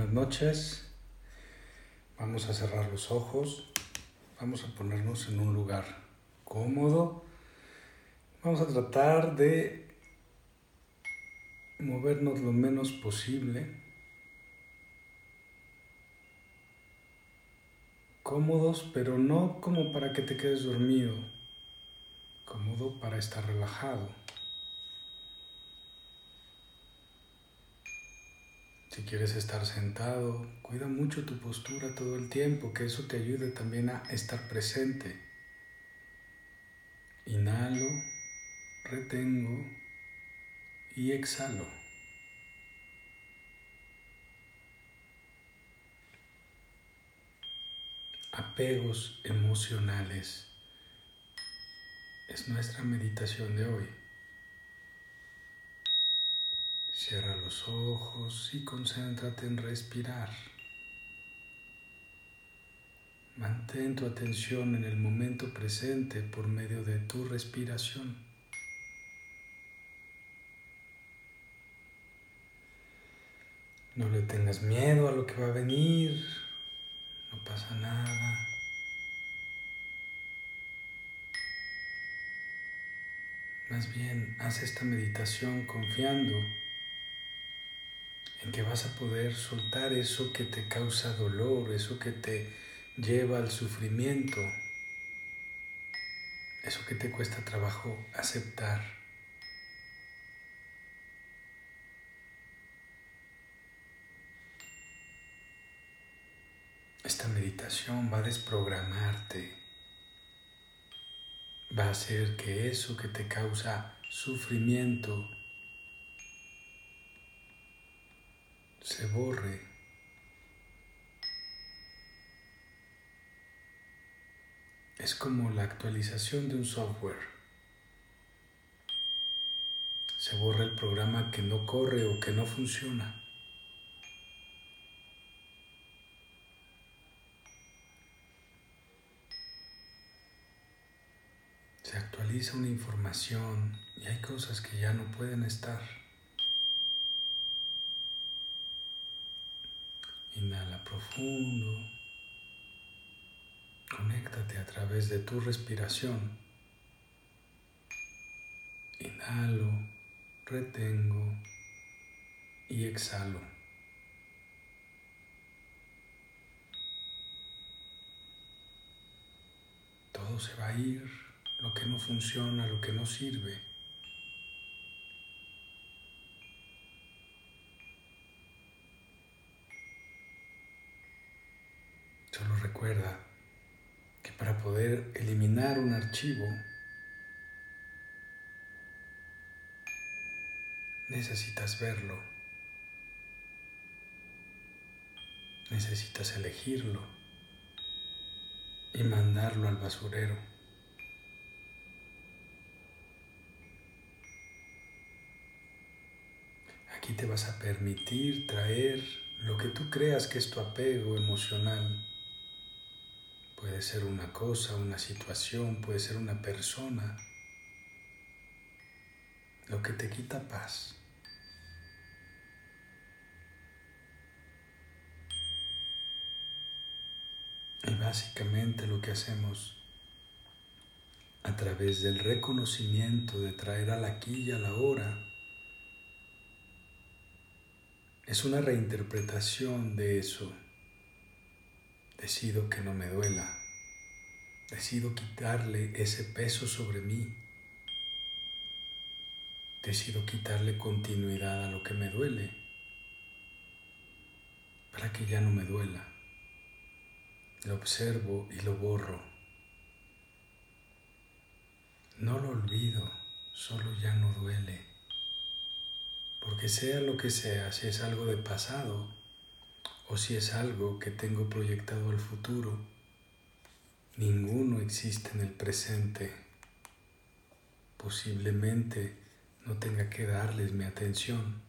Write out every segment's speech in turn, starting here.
Buenas noches. Vamos a cerrar los ojos. Vamos a ponernos en un lugar cómodo. Vamos a tratar de movernos lo menos posible. Cómodos, pero no como para que te quedes dormido. Cómodo para estar relajado. Si quieres estar sentado, cuida mucho tu postura todo el tiempo, que eso te ayude también a estar presente. Inhalo, retengo y exhalo. Apegos emocionales es nuestra meditación de hoy. Cierra los ojos y concéntrate en respirar. Mantén tu atención en el momento presente por medio de tu respiración. No le tengas miedo a lo que va a venir, no pasa nada. Más bien, haz esta meditación confiando en que vas a poder soltar eso que te causa dolor, eso que te lleva al sufrimiento, eso que te cuesta trabajo aceptar. Esta meditación va a desprogramarte, va a hacer que eso que te causa sufrimiento se borre. Es como la actualización de un software. Se borra el programa que no corre o que no funciona. Se actualiza una información y hay cosas que ya no pueden estar. Inhala profundo. Conéctate a través de tu respiración. Inhalo, retengo y exhalo. Todo se va a ir, lo que no funciona, lo que no sirve. Solo recuerda que para poder eliminar un archivo necesitas verlo, necesitas elegirlo y mandarlo al basurero. Aquí te vas a permitir traer lo que tú creas que es tu apego emocional Puede ser una cosa, una situación, puede ser una persona. Lo que te quita paz. Y básicamente lo que hacemos a través del reconocimiento de traer al aquí y a la hora es una reinterpretación de eso Decido que no me duela. Decido quitarle ese peso sobre mí. Decido quitarle continuidad a lo que me duele para que ya no me duela. Lo observo y lo borro. No lo olvido, solo ya no duele. Porque sea lo que sea, si es algo de pasado, o si es algo que tengo proyectado al futuro, ninguno existe en el presente. Posiblemente no tenga que darles mi atención.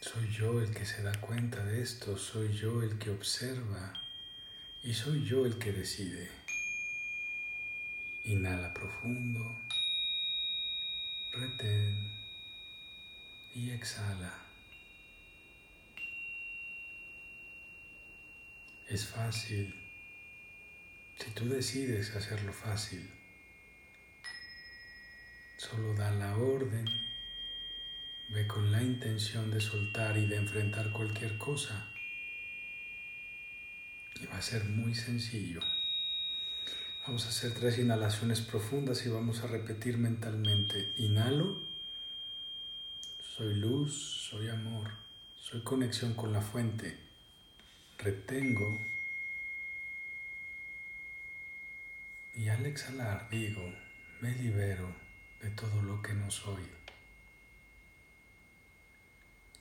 Soy yo el que se da cuenta de esto, soy yo el que observa y soy yo el que decide. Inhala profundo. Retén y exhala. Es fácil si tú decides hacerlo fácil. Solo da la orden, ve con la intención de soltar y de enfrentar cualquier cosa. Y va a ser muy sencillo. Vamos a hacer tres inhalaciones profundas y vamos a repetir mentalmente. Inhalo, soy luz, soy amor, soy conexión con la fuente. Retengo y al exhalar digo, me libero de todo lo que no soy.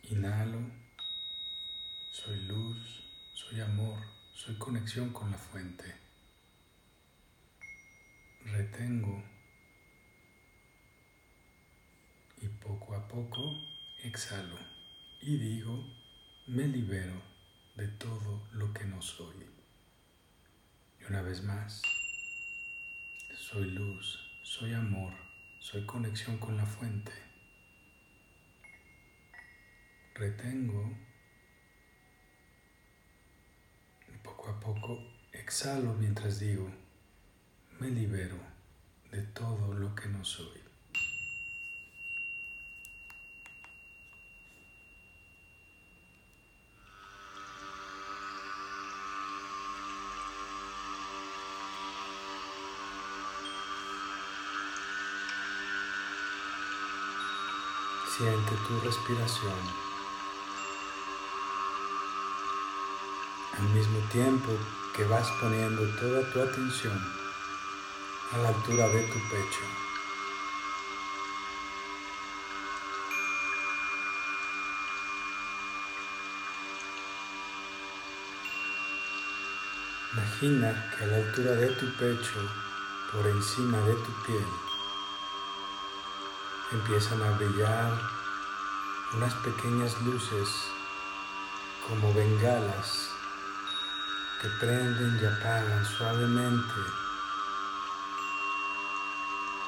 Inhalo, soy luz, soy amor, soy conexión con la fuente. Retengo y poco a poco exhalo y digo, me libero de todo lo que no soy. Y una vez más, soy luz, soy amor, soy conexión con la fuente. Retengo y poco a poco exhalo mientras digo, me libero de todo lo que no soy. Siente tu respiración. Al mismo tiempo que vas poniendo toda tu atención a la altura de tu pecho. Imagina que a la altura de tu pecho, por encima de tu piel, empiezan a brillar unas pequeñas luces como bengalas que prenden y apagan suavemente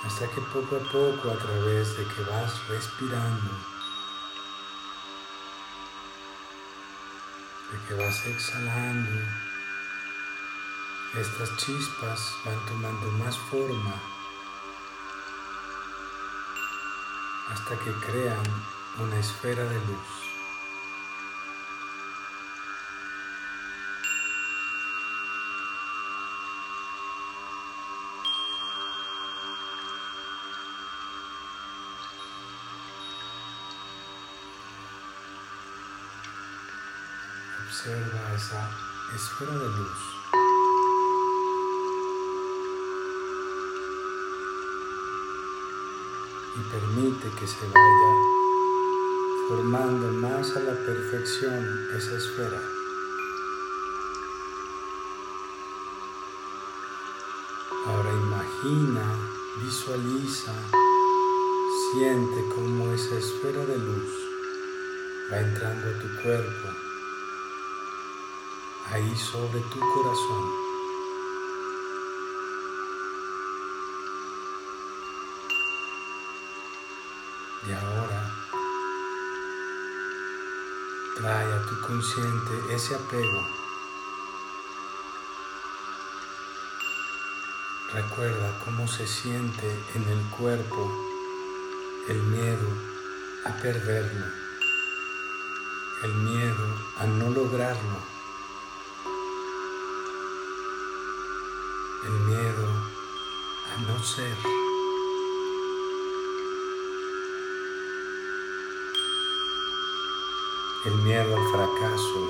hasta que poco a poco a través de que vas respirando, de que vas exhalando, estas chispas van tomando más forma hasta que crean una esfera de luz. Esfera de luz. y permite que se vaya formando más a la perfección esa esfera. Ahora imagina, visualiza, siente cómo esa esfera de luz va entrando a tu cuerpo, ahí sobre tu corazón. Y ahora trae a tu consciente ese apego. Recuerda cómo se siente en el cuerpo el miedo a perderlo, el miedo a no lograrlo, el miedo a no ser. el miedo al fracaso,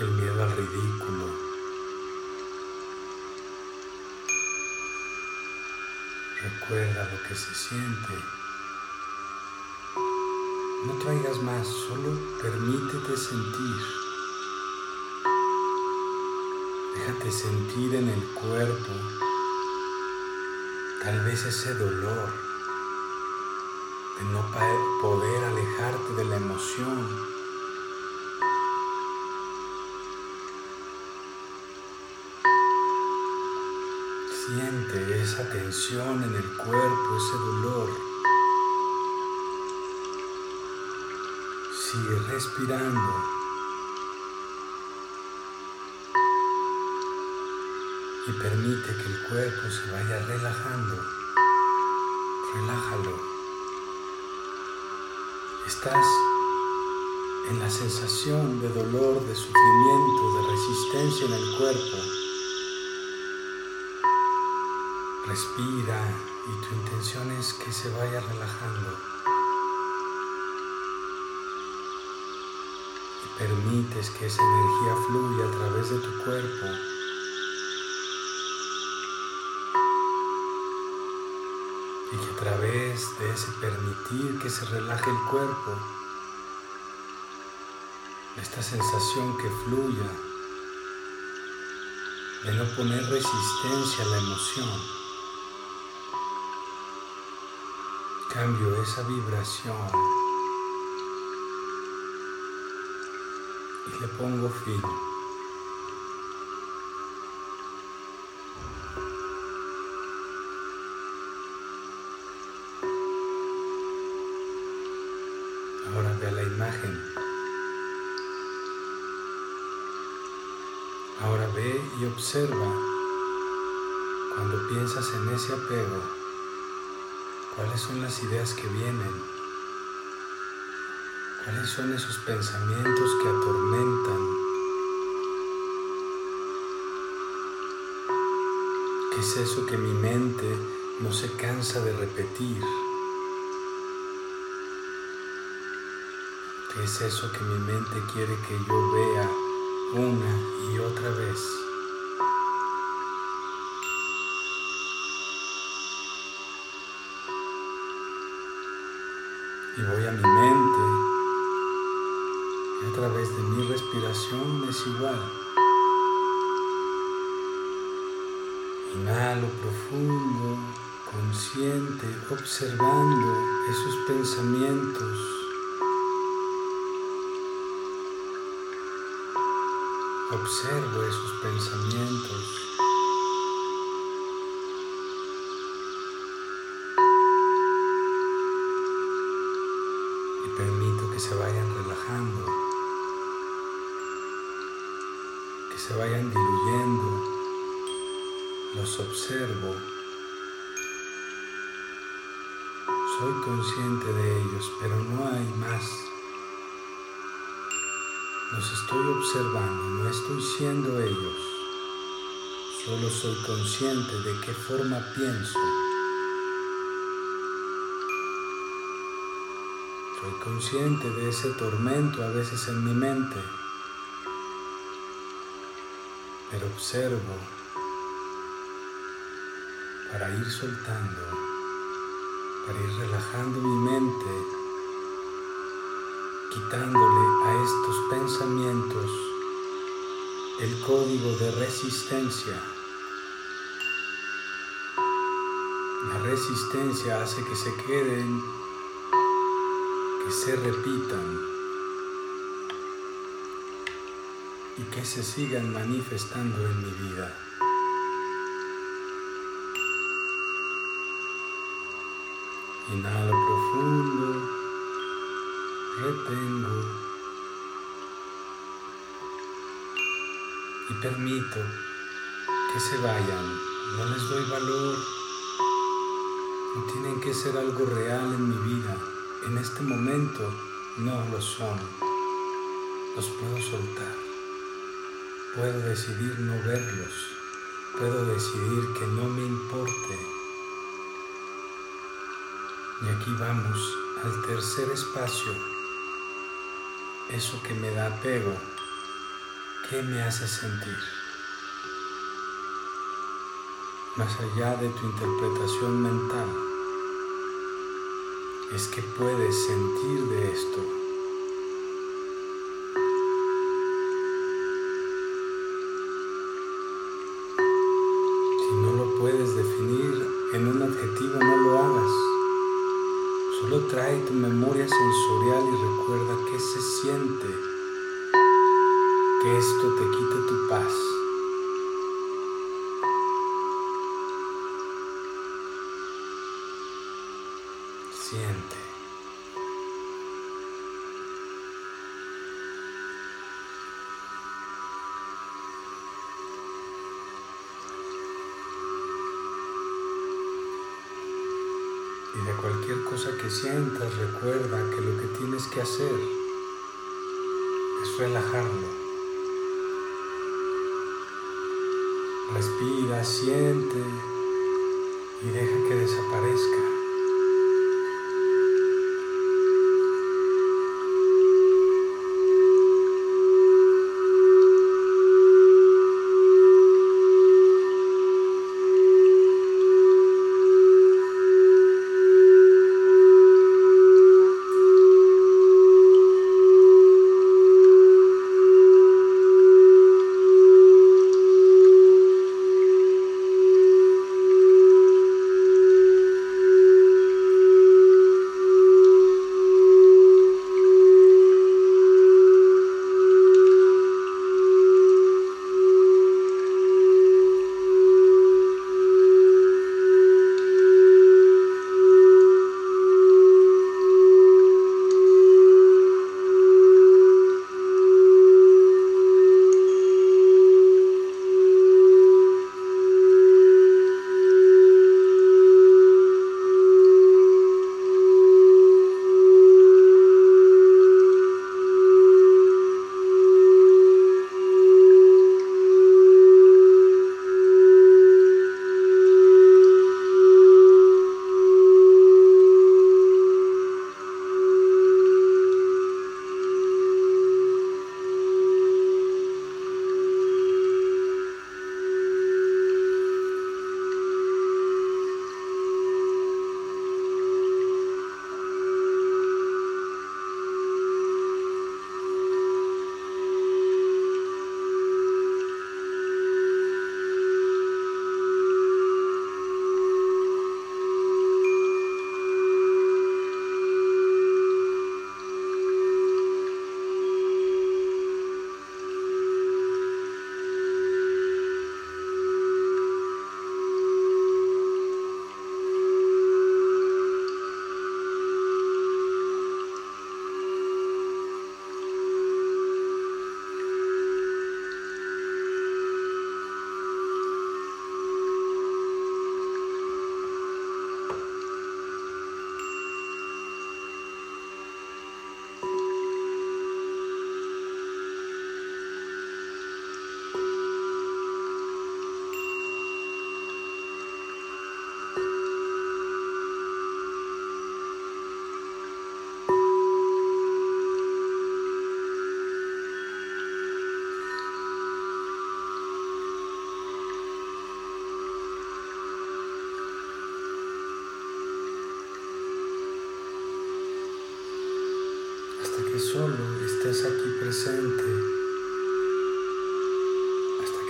el miedo al ridículo. Recuerda lo que se siente. No traigas más, solo permítete sentir. Déjate sentir en el cuerpo tal vez ese dolor de no poder alejarte de la emoción. Siente esa tensión en el cuerpo, ese dolor. Sigue respirando. Y permite que el cuerpo se vaya relajando. Relájalo. Estás en la sensación de dolor, de sufrimiento, de resistencia en el cuerpo. Respira y tu intención es que se vaya relajando. Y permites que esa energía fluya a través de tu cuerpo. Y a través de ese permitir que se relaje el cuerpo, esta sensación que fluya, de no poner resistencia a la emoción. Cambio esa vibración y le pongo fin. Observa cuando piensas en ese apego, cuáles son las ideas que vienen, cuáles son esos pensamientos que atormentan, qué es eso que mi mente no se cansa de repetir. ¿Qué es eso que mi mente quiere que yo vea una y otra vez. Y voy a mi mente y a través de mi respiración es igual. Inhalo profundo, consciente, observando esos pensamientos Observo esos pensamientos. Solo soy consciente de qué forma pienso. Soy consciente de ese tormento a veces en mi mente. Pero observo para ir soltando, para ir relajando mi mente quitándole a estos pensamientos el código de resistencia. La resistencia hace que se queden, que se repitan y que se sigan manifestando en mi vida. Inhalo profundo retengo y permito que se vayan. No les doy valor. Tienen que ser algo real en mi vida. En este momento no lo son. Los puedo soltar. Puedo decidir no verlos. Puedo decidir que no me importe. Y aquí vamos al tercer espacio eso que me da apego, ¿qué me hace sentir? Más allá de tu interpretación mental, es que puedes sentir de esto. Siente. Y de cualquier cosa que sientas, recuerda que lo que tienes que hacer es relajarlo. Respira, siente y deja que desaparezca.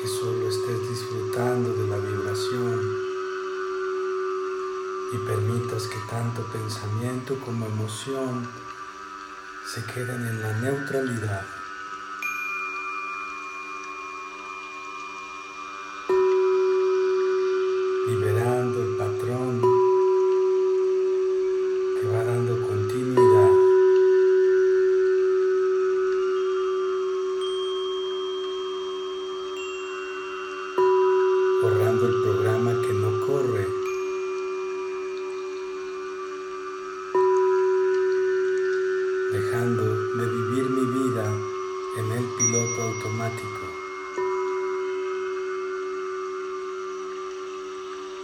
Que solo estés disfrutando de la vibración y permitas que tanto pensamiento como emoción se queden en la neutralidad. De vivir mi vida en el piloto automático.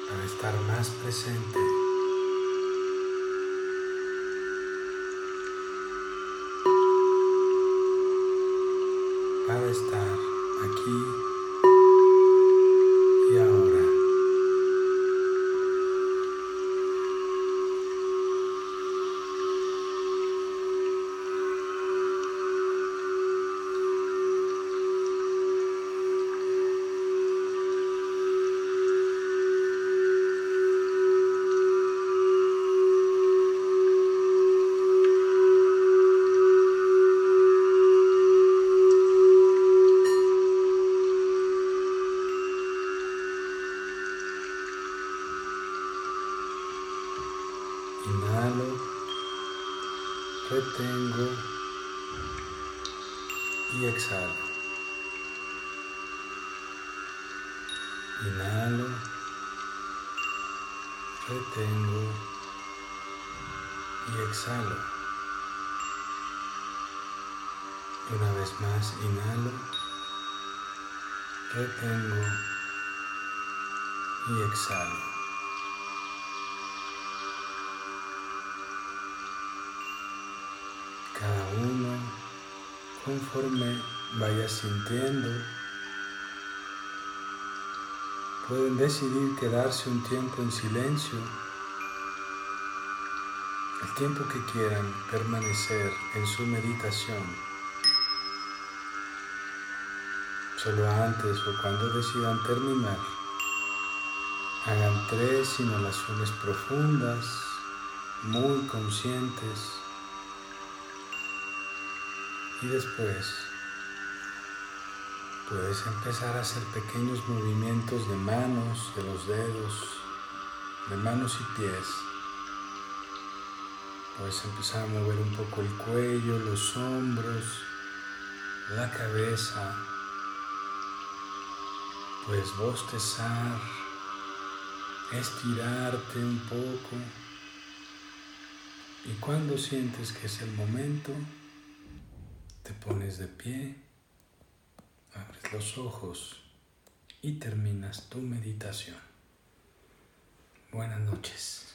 Para estar más presente. Para estar y exhalo. Cada uno conforme vaya sintiendo pueden decidir quedarse un tiempo en silencio, el tiempo que quieran permanecer en su meditación. Solo antes o cuando decidan terminar, hagan tres inhalaciones profundas, muy conscientes, y después Puedes empezar a hacer pequeños movimientos de manos, de los dedos, de manos y pies. Puedes empezar a mover un poco el cuello, los hombros, la cabeza. Puedes bostezar, estirarte un poco. Y cuando sientes que es el momento, te pones de pie abres los ojos y terminas tu meditación. Buenas noches.